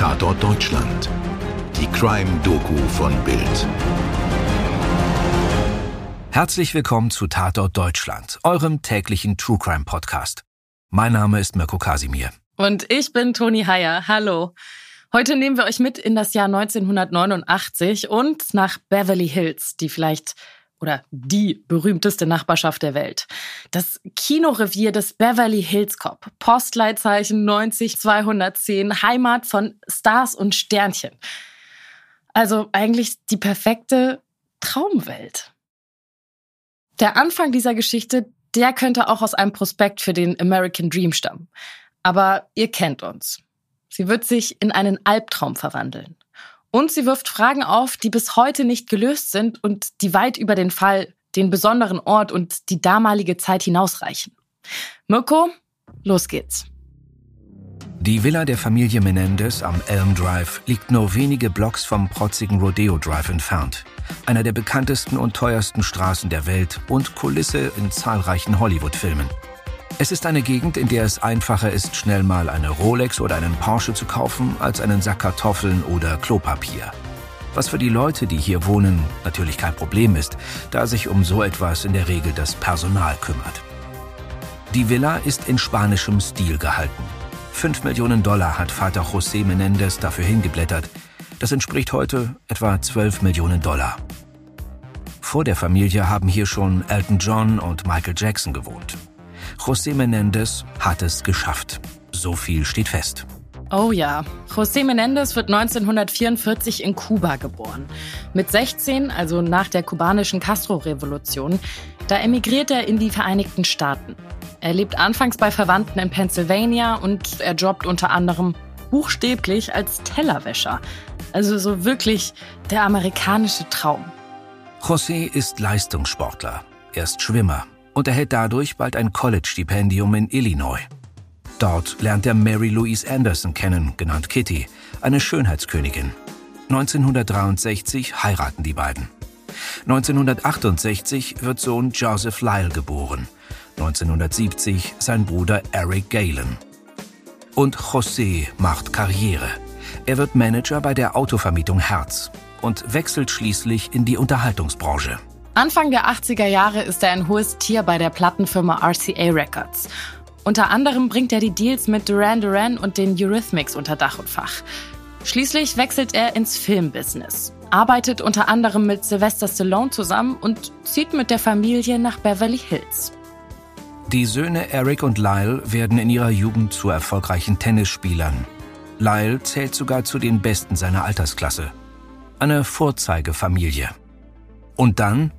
Tatort Deutschland. Die Crime-Doku von Bild. Herzlich willkommen zu Tatort Deutschland, eurem täglichen True Crime Podcast. Mein Name ist Mirko Kasimir. Und ich bin Toni Heyer. Hallo. Heute nehmen wir euch mit in das Jahr 1989 und nach Beverly Hills, die vielleicht oder die berühmteste Nachbarschaft der Welt. Das Kinorevier des Beverly Hills Cop. Postleitzeichen 90210, Heimat von Stars und Sternchen. Also eigentlich die perfekte Traumwelt. Der Anfang dieser Geschichte, der könnte auch aus einem Prospekt für den American Dream stammen. Aber ihr kennt uns. Sie wird sich in einen Albtraum verwandeln. Und sie wirft Fragen auf, die bis heute nicht gelöst sind und die weit über den Fall, den besonderen Ort und die damalige Zeit hinausreichen. Mirko, los geht's. Die Villa der Familie Menendez am Elm Drive liegt nur wenige Blocks vom protzigen Rodeo Drive entfernt. Einer der bekanntesten und teuersten Straßen der Welt und Kulisse in zahlreichen Hollywood-Filmen. Es ist eine Gegend, in der es einfacher ist, schnell mal eine Rolex oder einen Porsche zu kaufen, als einen Sack Kartoffeln oder Klopapier. Was für die Leute, die hier wohnen, natürlich kein Problem ist, da sich um so etwas in der Regel das Personal kümmert. Die Villa ist in spanischem Stil gehalten. 5 Millionen Dollar hat Vater José Menendez dafür hingeblättert. Das entspricht heute etwa 12 Millionen Dollar. Vor der Familie haben hier schon Elton John und Michael Jackson gewohnt. José Menendez hat es geschafft. So viel steht fest. Oh ja, José Menendez wird 1944 in Kuba geboren. Mit 16, also nach der kubanischen Castro-Revolution, da emigriert er in die Vereinigten Staaten. Er lebt anfangs bei Verwandten in Pennsylvania und er jobbt unter anderem buchstäblich als Tellerwäscher. Also so wirklich der amerikanische Traum. José ist Leistungssportler. Er ist Schwimmer und erhält dadurch bald ein College-Stipendium in Illinois. Dort lernt er Mary Louise Anderson kennen, genannt Kitty, eine Schönheitskönigin. 1963 heiraten die beiden. 1968 wird Sohn Joseph Lyle geboren. 1970 sein Bruder Eric Galen. Und José macht Karriere. Er wird Manager bei der Autovermietung Herz und wechselt schließlich in die Unterhaltungsbranche. Anfang der 80er Jahre ist er ein hohes Tier bei der Plattenfirma RCA Records. Unter anderem bringt er die Deals mit Duran Duran und den Eurythmics unter Dach und Fach. Schließlich wechselt er ins Filmbusiness, arbeitet unter anderem mit Sylvester Stallone zusammen und zieht mit der Familie nach Beverly Hills. Die Söhne Eric und Lyle werden in ihrer Jugend zu erfolgreichen Tennisspielern. Lyle zählt sogar zu den Besten seiner Altersklasse. Eine Vorzeigefamilie. Und dann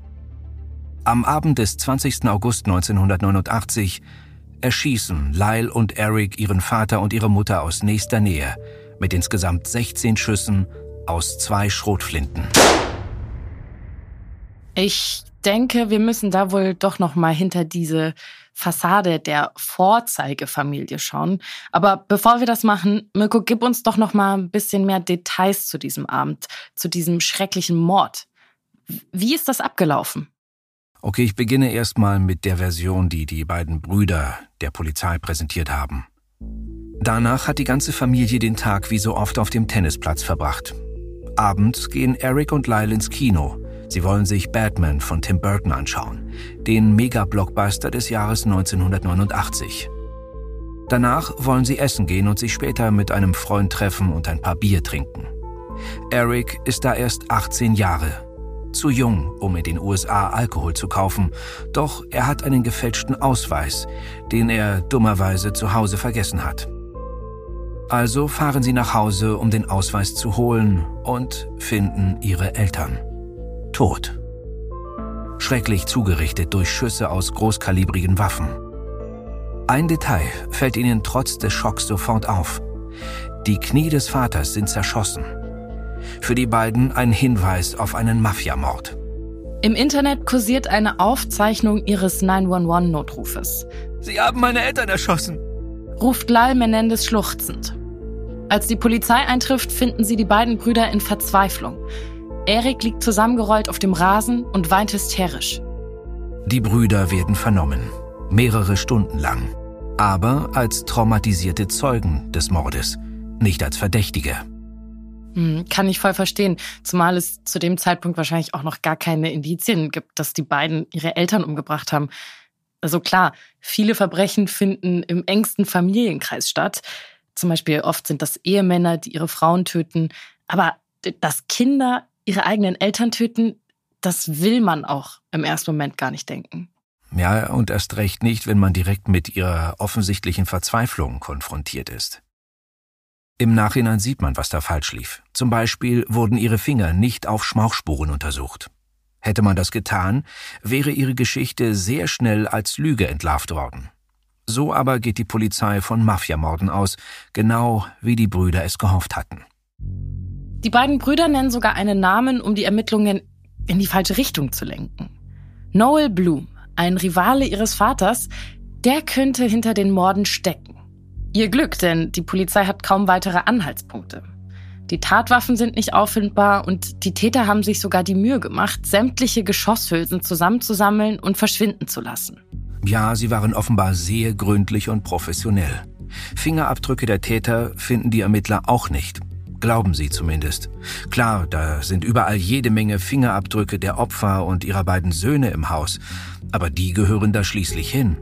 am Abend des 20. August 1989 erschießen Lyle und Eric ihren Vater und ihre Mutter aus nächster Nähe mit insgesamt 16 Schüssen aus zwei Schrotflinten. Ich denke, wir müssen da wohl doch noch mal hinter diese Fassade der Vorzeigefamilie schauen. Aber bevor wir das machen, Mirko, gib uns doch noch mal ein bisschen mehr Details zu diesem Abend, zu diesem schrecklichen Mord. Wie ist das abgelaufen? Okay, ich beginne erstmal mit der Version, die die beiden Brüder der Polizei präsentiert haben. Danach hat die ganze Familie den Tag wie so oft auf dem Tennisplatz verbracht. Abends gehen Eric und Lyle ins Kino. Sie wollen sich Batman von Tim Burton anschauen, den Mega-Blockbuster des Jahres 1989. Danach wollen sie essen gehen und sich später mit einem Freund treffen und ein paar Bier trinken. Eric ist da erst 18 Jahre zu jung, um in den USA Alkohol zu kaufen, doch er hat einen gefälschten Ausweis, den er dummerweise zu Hause vergessen hat. Also fahren sie nach Hause, um den Ausweis zu holen und finden ihre Eltern. Tot. Schrecklich zugerichtet durch Schüsse aus großkalibrigen Waffen. Ein Detail fällt ihnen trotz des Schocks sofort auf. Die Knie des Vaters sind zerschossen. Für die beiden ein Hinweis auf einen Mafiamord. Im Internet kursiert eine Aufzeichnung ihres 911-Notrufes. Sie haben meine Eltern erschossen, ruft Lal Menendez schluchzend. Als die Polizei eintrifft, finden sie die beiden Brüder in Verzweiflung. Erik liegt zusammengerollt auf dem Rasen und weint hysterisch. Die Brüder werden vernommen, mehrere Stunden lang, aber als traumatisierte Zeugen des Mordes, nicht als Verdächtige. Hm, kann ich voll verstehen. Zumal es zu dem Zeitpunkt wahrscheinlich auch noch gar keine Indizien gibt, dass die beiden ihre Eltern umgebracht haben. Also klar, viele Verbrechen finden im engsten Familienkreis statt. Zum Beispiel oft sind das Ehemänner, die ihre Frauen töten. Aber dass Kinder ihre eigenen Eltern töten, das will man auch im ersten Moment gar nicht denken. Ja, und erst recht nicht, wenn man direkt mit ihrer offensichtlichen Verzweiflung konfrontiert ist. Im Nachhinein sieht man, was da falsch lief. Zum Beispiel wurden ihre Finger nicht auf Schmauchspuren untersucht. Hätte man das getan, wäre ihre Geschichte sehr schnell als Lüge entlarvt worden. So aber geht die Polizei von Mafiamorden aus, genau wie die Brüder es gehofft hatten. Die beiden Brüder nennen sogar einen Namen, um die Ermittlungen in die falsche Richtung zu lenken. Noel Bloom, ein Rivale ihres Vaters, der könnte hinter den Morden stecken. Ihr Glück, denn die Polizei hat kaum weitere Anhaltspunkte. Die Tatwaffen sind nicht auffindbar und die Täter haben sich sogar die Mühe gemacht, sämtliche Geschosshülsen zusammenzusammeln und verschwinden zu lassen. Ja, sie waren offenbar sehr gründlich und professionell. Fingerabdrücke der Täter finden die Ermittler auch nicht. Glauben sie zumindest. Klar, da sind überall jede Menge Fingerabdrücke der Opfer und ihrer beiden Söhne im Haus, aber die gehören da schließlich hin.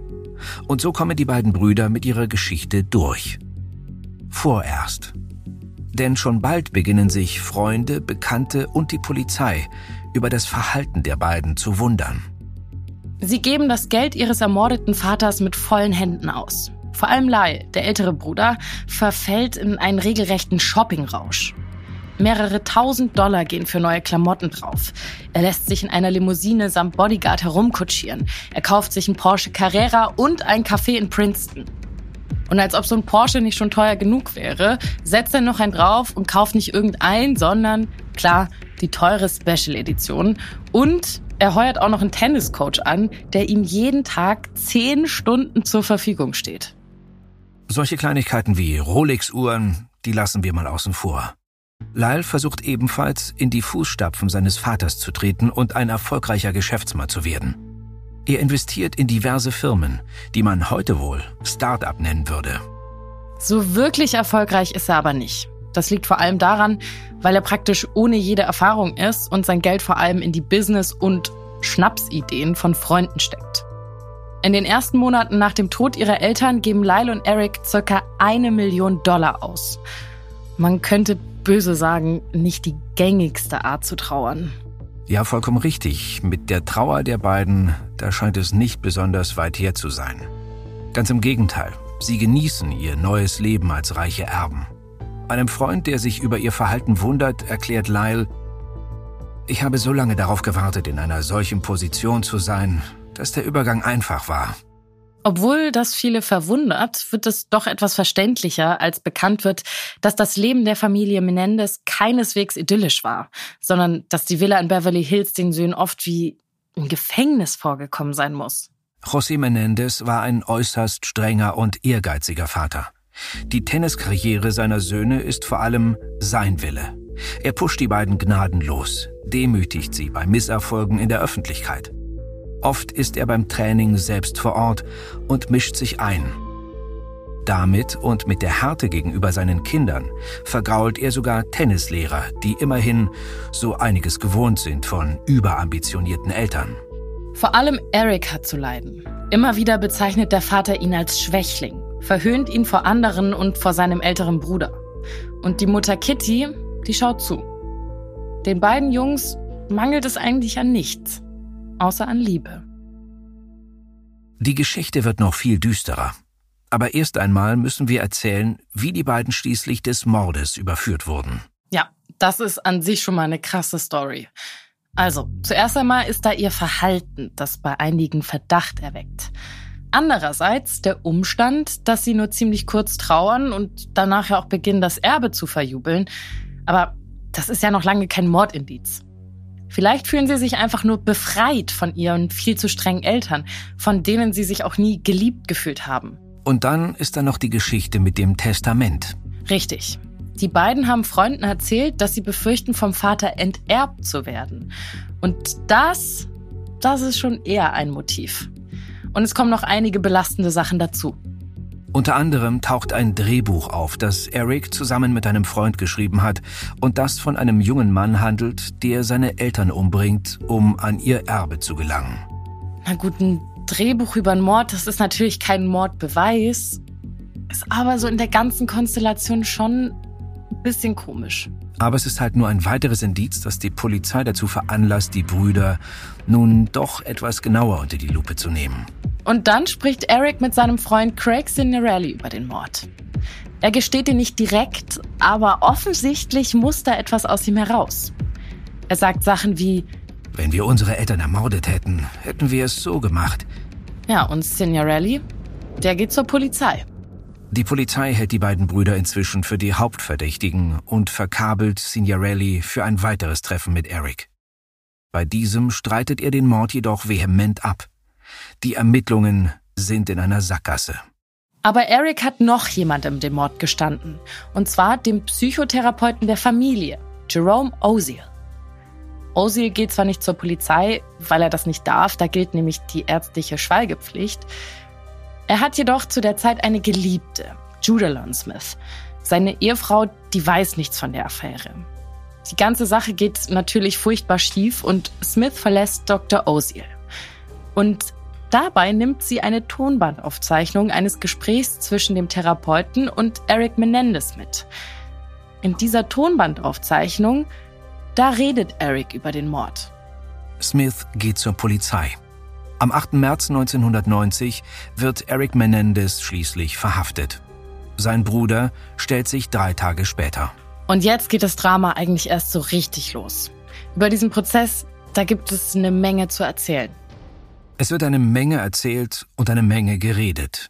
Und so kommen die beiden Brüder mit ihrer Geschichte durch. Vorerst. Denn schon bald beginnen sich Freunde, Bekannte und die Polizei über das Verhalten der beiden zu wundern. Sie geben das Geld ihres ermordeten Vaters mit vollen Händen aus. Vor allem Lai, der ältere Bruder, verfällt in einen regelrechten Shoppingrausch. Mehrere tausend Dollar gehen für neue Klamotten drauf. Er lässt sich in einer Limousine samt Bodyguard herumkutschieren. Er kauft sich einen Porsche Carrera und ein Café in Princeton. Und als ob so ein Porsche nicht schon teuer genug wäre, setzt er noch einen drauf und kauft nicht irgendein, sondern, klar, die teure Special Edition. Und er heuert auch noch einen Tenniscoach an, der ihm jeden Tag zehn Stunden zur Verfügung steht. Solche Kleinigkeiten wie Rolex-Uhren, die lassen wir mal außen vor. Lyle versucht ebenfalls, in die Fußstapfen seines Vaters zu treten und ein erfolgreicher Geschäftsmann zu werden. Er investiert in diverse Firmen, die man heute wohl Start-up nennen würde. So wirklich erfolgreich ist er aber nicht. Das liegt vor allem daran, weil er praktisch ohne jede Erfahrung ist und sein Geld vor allem in die Business- und Schnapsideen von Freunden steckt. In den ersten Monaten nach dem Tod ihrer Eltern geben Lyle und Eric circa eine Million Dollar aus. Man könnte böse sagen, nicht die gängigste Art zu trauern. Ja, vollkommen richtig. Mit der Trauer der beiden, da scheint es nicht besonders weit her zu sein. Ganz im Gegenteil, sie genießen ihr neues Leben als reiche Erben. Einem Freund, der sich über ihr Verhalten wundert, erklärt Lyle, ich habe so lange darauf gewartet, in einer solchen Position zu sein, dass der Übergang einfach war. Obwohl das viele verwundert, wird es doch etwas verständlicher, als bekannt wird, dass das Leben der Familie Menendez keineswegs idyllisch war, sondern dass die Villa in Beverly Hills den Söhnen oft wie ein Gefängnis vorgekommen sein muss. José Menendez war ein äußerst strenger und ehrgeiziger Vater. Die Tenniskarriere seiner Söhne ist vor allem sein Wille. Er pusht die beiden gnadenlos, demütigt sie bei Misserfolgen in der Öffentlichkeit. Oft ist er beim Training selbst vor Ort und mischt sich ein. Damit und mit der Härte gegenüber seinen Kindern vergrault er sogar Tennislehrer, die immerhin so einiges gewohnt sind von überambitionierten Eltern. Vor allem Eric hat zu leiden. Immer wieder bezeichnet der Vater ihn als Schwächling, verhöhnt ihn vor anderen und vor seinem älteren Bruder. Und die Mutter Kitty, die schaut zu. Den beiden Jungs mangelt es eigentlich an nichts außer an Liebe. Die Geschichte wird noch viel düsterer. Aber erst einmal müssen wir erzählen, wie die beiden schließlich des Mordes überführt wurden. Ja, das ist an sich schon mal eine krasse Story. Also, zuerst einmal ist da ihr Verhalten, das bei einigen Verdacht erweckt. Andererseits der Umstand, dass sie nur ziemlich kurz trauern und danach ja auch beginnen, das Erbe zu verjubeln. Aber das ist ja noch lange kein Mordindiz. Vielleicht fühlen sie sich einfach nur befreit von ihren viel zu strengen Eltern, von denen sie sich auch nie geliebt gefühlt haben. Und dann ist da noch die Geschichte mit dem Testament. Richtig. Die beiden haben Freunden erzählt, dass sie befürchten, vom Vater enterbt zu werden. Und das, das ist schon eher ein Motiv. Und es kommen noch einige belastende Sachen dazu. Unter anderem taucht ein Drehbuch auf, das Eric zusammen mit einem Freund geschrieben hat und das von einem jungen Mann handelt, der seine Eltern umbringt, um an ihr Erbe zu gelangen. Na gut, ein Drehbuch über einen Mord, das ist natürlich kein Mordbeweis, ist aber so in der ganzen Konstellation schon ein bisschen komisch. Aber es ist halt nur ein weiteres Indiz, das die Polizei dazu veranlasst, die Brüder nun doch etwas genauer unter die Lupe zu nehmen. Und dann spricht Eric mit seinem Freund Craig Signorelli über den Mord. Er gesteht ihn nicht direkt, aber offensichtlich muss da etwas aus ihm heraus. Er sagt Sachen wie, wenn wir unsere Eltern ermordet hätten, hätten wir es so gemacht. Ja, und Signorelli, der geht zur Polizei. Die Polizei hält die beiden Brüder inzwischen für die Hauptverdächtigen und verkabelt Signorelli für ein weiteres Treffen mit Eric. Bei diesem streitet er den Mord jedoch vehement ab. Die Ermittlungen sind in einer Sackgasse. Aber Eric hat noch jemandem den Mord gestanden. Und zwar dem Psychotherapeuten der Familie, Jerome Oziel. Oziel geht zwar nicht zur Polizei, weil er das nicht darf, da gilt nämlich die ärztliche Schweigepflicht, er hat jedoch zu der Zeit eine Geliebte, Judalon Smith. Seine Ehefrau, die weiß nichts von der Affäre. Die ganze Sache geht natürlich furchtbar schief und Smith verlässt Dr. Oziel. Und dabei nimmt sie eine Tonbandaufzeichnung eines Gesprächs zwischen dem Therapeuten und Eric Menendez mit. In dieser Tonbandaufzeichnung, da redet Eric über den Mord. Smith geht zur Polizei. Am 8. März 1990 wird Eric Menendez schließlich verhaftet. Sein Bruder stellt sich drei Tage später. Und jetzt geht das Drama eigentlich erst so richtig los. Über diesen Prozess, da gibt es eine Menge zu erzählen. Es wird eine Menge erzählt und eine Menge geredet.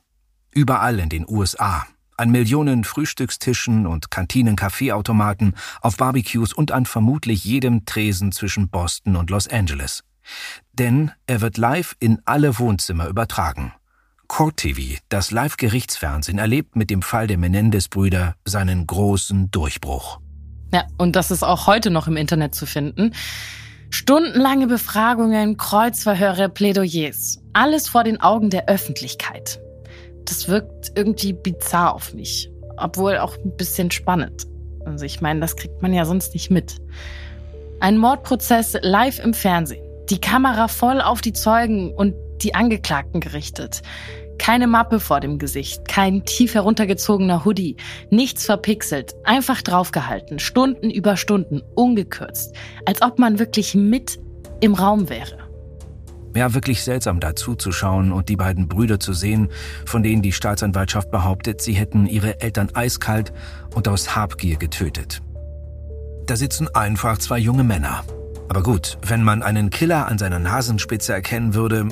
Überall in den USA. An Millionen Frühstückstischen und Kantinen-Kaffeeautomaten, auf Barbecues und an vermutlich jedem Tresen zwischen Boston und Los Angeles. Denn er wird live in alle Wohnzimmer übertragen. Court TV, das Live-Gerichtsfernsehen, erlebt mit dem Fall der Menendez-Brüder seinen großen Durchbruch. Ja, und das ist auch heute noch im Internet zu finden. Stundenlange Befragungen, Kreuzverhöre, Plädoyers. Alles vor den Augen der Öffentlichkeit. Das wirkt irgendwie bizarr auf mich. Obwohl auch ein bisschen spannend. Also ich meine, das kriegt man ja sonst nicht mit. Ein Mordprozess live im Fernsehen die Kamera voll auf die Zeugen und die Angeklagten gerichtet. Keine Mappe vor dem Gesicht, kein tief heruntergezogener Hoodie, nichts verpixelt, einfach draufgehalten, Stunden über Stunden, ungekürzt, als ob man wirklich mit im Raum wäre. Ja, wirklich seltsam dazu zu schauen und die beiden Brüder zu sehen, von denen die Staatsanwaltschaft behauptet, sie hätten ihre Eltern eiskalt und aus Habgier getötet. Da sitzen einfach zwei junge Männer, aber gut, wenn man einen Killer an seiner Nasenspitze erkennen würde,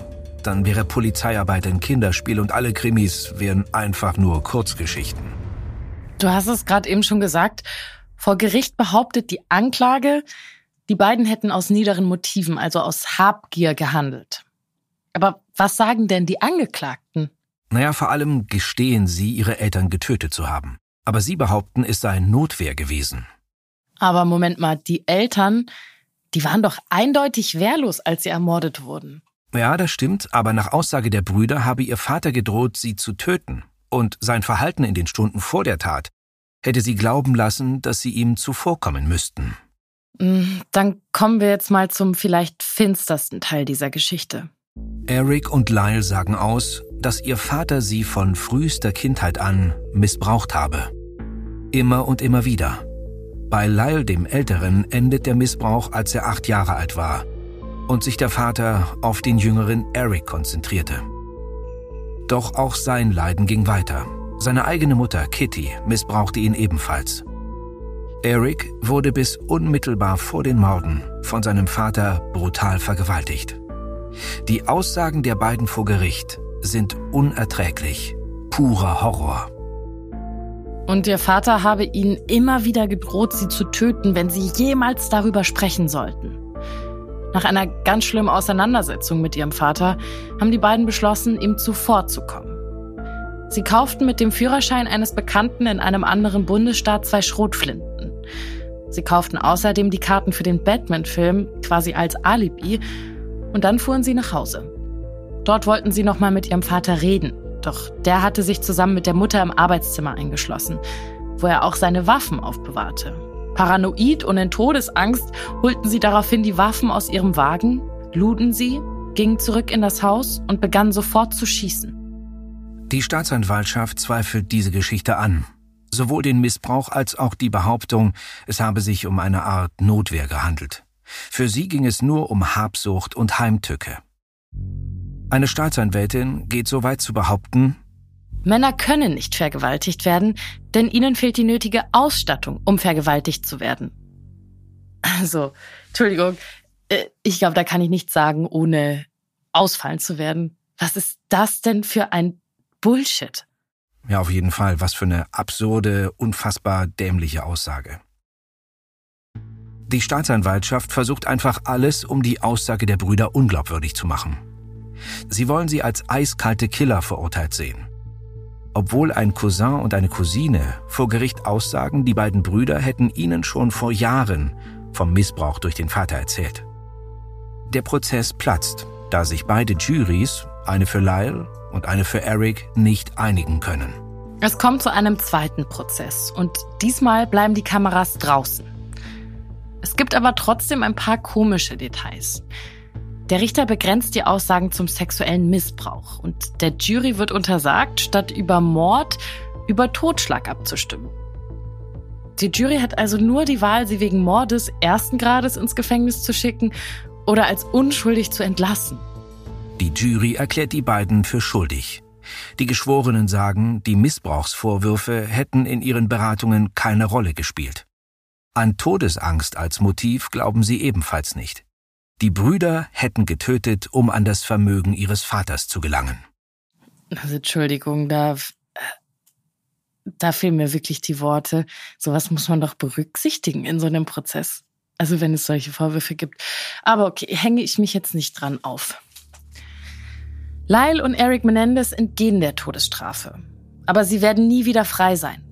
dann wäre Polizeiarbeit ein Kinderspiel und alle Krimis wären einfach nur Kurzgeschichten. Du hast es gerade eben schon gesagt. Vor Gericht behauptet die Anklage, die beiden hätten aus niederen Motiven, also aus Habgier gehandelt. Aber was sagen denn die Angeklagten? Naja, vor allem gestehen sie, ihre Eltern getötet zu haben. Aber sie behaupten, es sei Notwehr gewesen. Aber Moment mal, die Eltern, die waren doch eindeutig wehrlos, als sie ermordet wurden. Ja, das stimmt, aber nach Aussage der Brüder habe ihr Vater gedroht, sie zu töten. Und sein Verhalten in den Stunden vor der Tat hätte sie glauben lassen, dass sie ihm zuvorkommen müssten. Mm, dann kommen wir jetzt mal zum vielleicht finstersten Teil dieser Geschichte. Eric und Lyle sagen aus, dass ihr Vater sie von frühester Kindheit an missbraucht habe. Immer und immer wieder. Bei Lyle dem Älteren endet der Missbrauch, als er acht Jahre alt war und sich der Vater auf den jüngeren Eric konzentrierte. Doch auch sein Leiden ging weiter. Seine eigene Mutter, Kitty, missbrauchte ihn ebenfalls. Eric wurde bis unmittelbar vor den Morden von seinem Vater brutal vergewaltigt. Die Aussagen der beiden vor Gericht sind unerträglich, purer Horror. Und ihr Vater habe ihnen immer wieder gedroht, sie zu töten, wenn sie jemals darüber sprechen sollten. Nach einer ganz schlimmen Auseinandersetzung mit ihrem Vater haben die beiden beschlossen, ihm zuvorzukommen. Sie kauften mit dem Führerschein eines Bekannten in einem anderen Bundesstaat zwei Schrotflinten. Sie kauften außerdem die Karten für den Batman-Film quasi als Alibi und dann fuhren sie nach Hause. Dort wollten sie nochmal mit ihrem Vater reden, Doch der hatte sich zusammen mit der Mutter im Arbeitszimmer eingeschlossen, wo er auch seine Waffen aufbewahrte. Paranoid und in Todesangst holten sie daraufhin die Waffen aus ihrem Wagen, luden sie, gingen zurück in das Haus und begannen sofort zu schießen. Die Staatsanwaltschaft zweifelt diese Geschichte an. Sowohl den Missbrauch als auch die Behauptung, es habe sich um eine Art Notwehr gehandelt. Für sie ging es nur um Habsucht und Heimtücke. Eine Staatsanwältin geht so weit zu behaupten, Männer können nicht vergewaltigt werden, denn ihnen fehlt die nötige Ausstattung, um vergewaltigt zu werden. Also, Entschuldigung, äh, ich glaube, da kann ich nichts sagen, ohne ausfallen zu werden. Was ist das denn für ein Bullshit? Ja, auf jeden Fall. Was für eine absurde, unfassbar dämliche Aussage. Die Staatsanwaltschaft versucht einfach alles, um die Aussage der Brüder unglaubwürdig zu machen. Sie wollen sie als eiskalte Killer verurteilt sehen. Obwohl ein Cousin und eine Cousine vor Gericht aussagen, die beiden Brüder hätten ihnen schon vor Jahren vom Missbrauch durch den Vater erzählt. Der Prozess platzt, da sich beide Juries, eine für Lyle und eine für Eric, nicht einigen können. Es kommt zu einem zweiten Prozess und diesmal bleiben die Kameras draußen. Es gibt aber trotzdem ein paar komische Details. Der Richter begrenzt die Aussagen zum sexuellen Missbrauch und der Jury wird untersagt, statt über Mord über Totschlag abzustimmen. Die Jury hat also nur die Wahl, sie wegen Mordes ersten Grades ins Gefängnis zu schicken oder als unschuldig zu entlassen. Die Jury erklärt die beiden für schuldig. Die Geschworenen sagen, die Missbrauchsvorwürfe hätten in ihren Beratungen keine Rolle gespielt. An Todesangst als Motiv glauben sie ebenfalls nicht. Die Brüder hätten getötet, um an das Vermögen ihres Vaters zu gelangen. Also Entschuldigung, da, da fehlen mir wirklich die Worte. Sowas muss man doch berücksichtigen in so einem Prozess. Also wenn es solche Vorwürfe gibt. Aber okay, hänge ich mich jetzt nicht dran auf. Lyle und Eric Menendez entgehen der Todesstrafe. Aber sie werden nie wieder frei sein.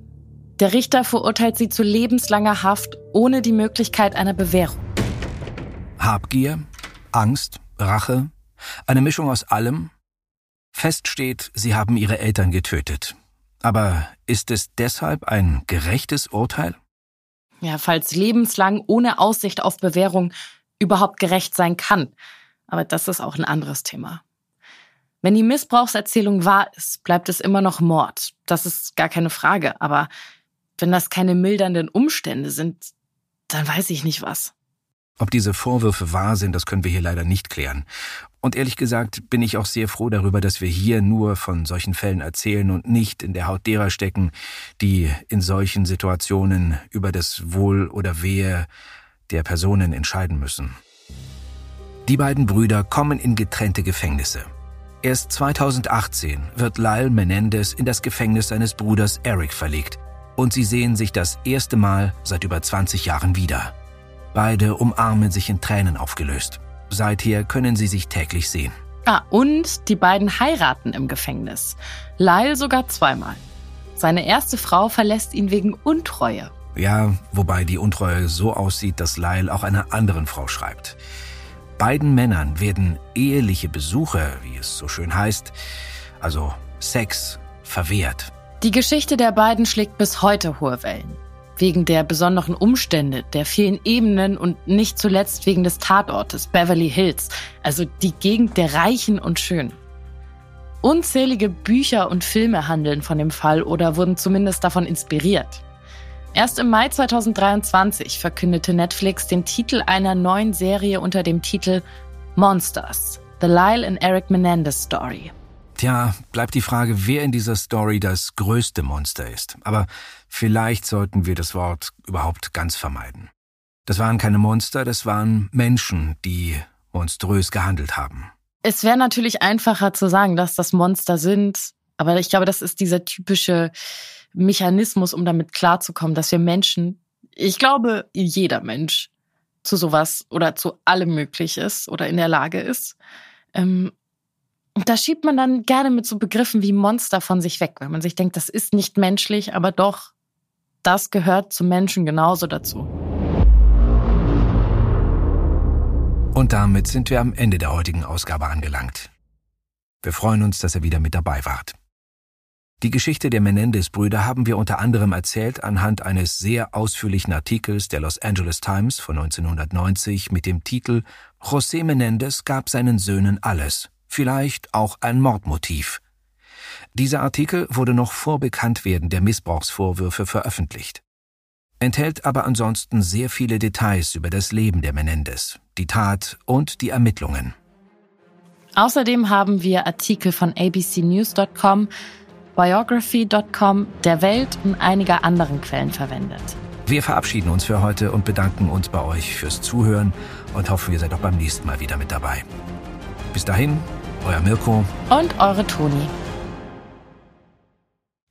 Der Richter verurteilt sie zu lebenslanger Haft ohne die Möglichkeit einer Bewährung. Habgier, Angst, Rache, eine Mischung aus allem? Fest steht, sie haben ihre Eltern getötet. Aber ist es deshalb ein gerechtes Urteil? Ja, falls lebenslang ohne Aussicht auf Bewährung überhaupt gerecht sein kann. Aber das ist auch ein anderes Thema. Wenn die Missbrauchserzählung wahr ist, bleibt es immer noch Mord. Das ist gar keine Frage. Aber wenn das keine mildernden Umstände sind, dann weiß ich nicht was. Ob diese Vorwürfe wahr sind, das können wir hier leider nicht klären. Und ehrlich gesagt bin ich auch sehr froh darüber, dass wir hier nur von solchen Fällen erzählen und nicht in der Haut derer stecken, die in solchen Situationen über das Wohl oder Wehe der Personen entscheiden müssen. Die beiden Brüder kommen in getrennte Gefängnisse. Erst 2018 wird Lyle Menendez in das Gefängnis seines Bruders Eric verlegt und sie sehen sich das erste Mal seit über 20 Jahren wieder. Beide umarmen sich in Tränen aufgelöst. Seither können sie sich täglich sehen. Ah, und die beiden heiraten im Gefängnis. Lyle sogar zweimal. Seine erste Frau verlässt ihn wegen Untreue. Ja, wobei die Untreue so aussieht, dass Lyle auch einer anderen Frau schreibt. Beiden Männern werden eheliche Besuche, wie es so schön heißt, also Sex, verwehrt. Die Geschichte der beiden schlägt bis heute hohe Wellen wegen der besonderen Umstände, der vielen Ebenen und nicht zuletzt wegen des Tatortes Beverly Hills, also die Gegend der Reichen und Schönen. Unzählige Bücher und Filme handeln von dem Fall oder wurden zumindest davon inspiriert. Erst im Mai 2023 verkündete Netflix den Titel einer neuen Serie unter dem Titel Monsters, The Lyle and Eric Menendez Story. Tja, bleibt die Frage, wer in dieser Story das größte Monster ist. Aber vielleicht sollten wir das Wort überhaupt ganz vermeiden. Das waren keine Monster, das waren Menschen, die monströs gehandelt haben. Es wäre natürlich einfacher zu sagen, dass das Monster sind, aber ich glaube, das ist dieser typische Mechanismus, um damit klarzukommen, dass wir Menschen, ich glaube, jeder Mensch zu sowas oder zu allem möglich ist oder in der Lage ist. Ähm, und da schiebt man dann gerne mit so Begriffen wie Monster von sich weg, weil man sich denkt, das ist nicht menschlich, aber doch, das gehört zum Menschen genauso dazu. Und damit sind wir am Ende der heutigen Ausgabe angelangt. Wir freuen uns, dass ihr wieder mit dabei wart. Die Geschichte der Menendez-Brüder haben wir unter anderem erzählt anhand eines sehr ausführlichen Artikels der Los Angeles Times von 1990 mit dem Titel José Menendez gab seinen Söhnen alles, vielleicht auch ein Mordmotiv. Dieser Artikel wurde noch vor Bekanntwerden der Missbrauchsvorwürfe veröffentlicht, enthält aber ansonsten sehr viele Details über das Leben der Menendez, die Tat und die Ermittlungen. Außerdem haben wir Artikel von abcnews.com, biography.com, der Welt und einiger anderen Quellen verwendet. Wir verabschieden uns für heute und bedanken uns bei euch fürs Zuhören und hoffen, ihr seid auch beim nächsten Mal wieder mit dabei. Bis dahin, euer Mirko und eure Toni.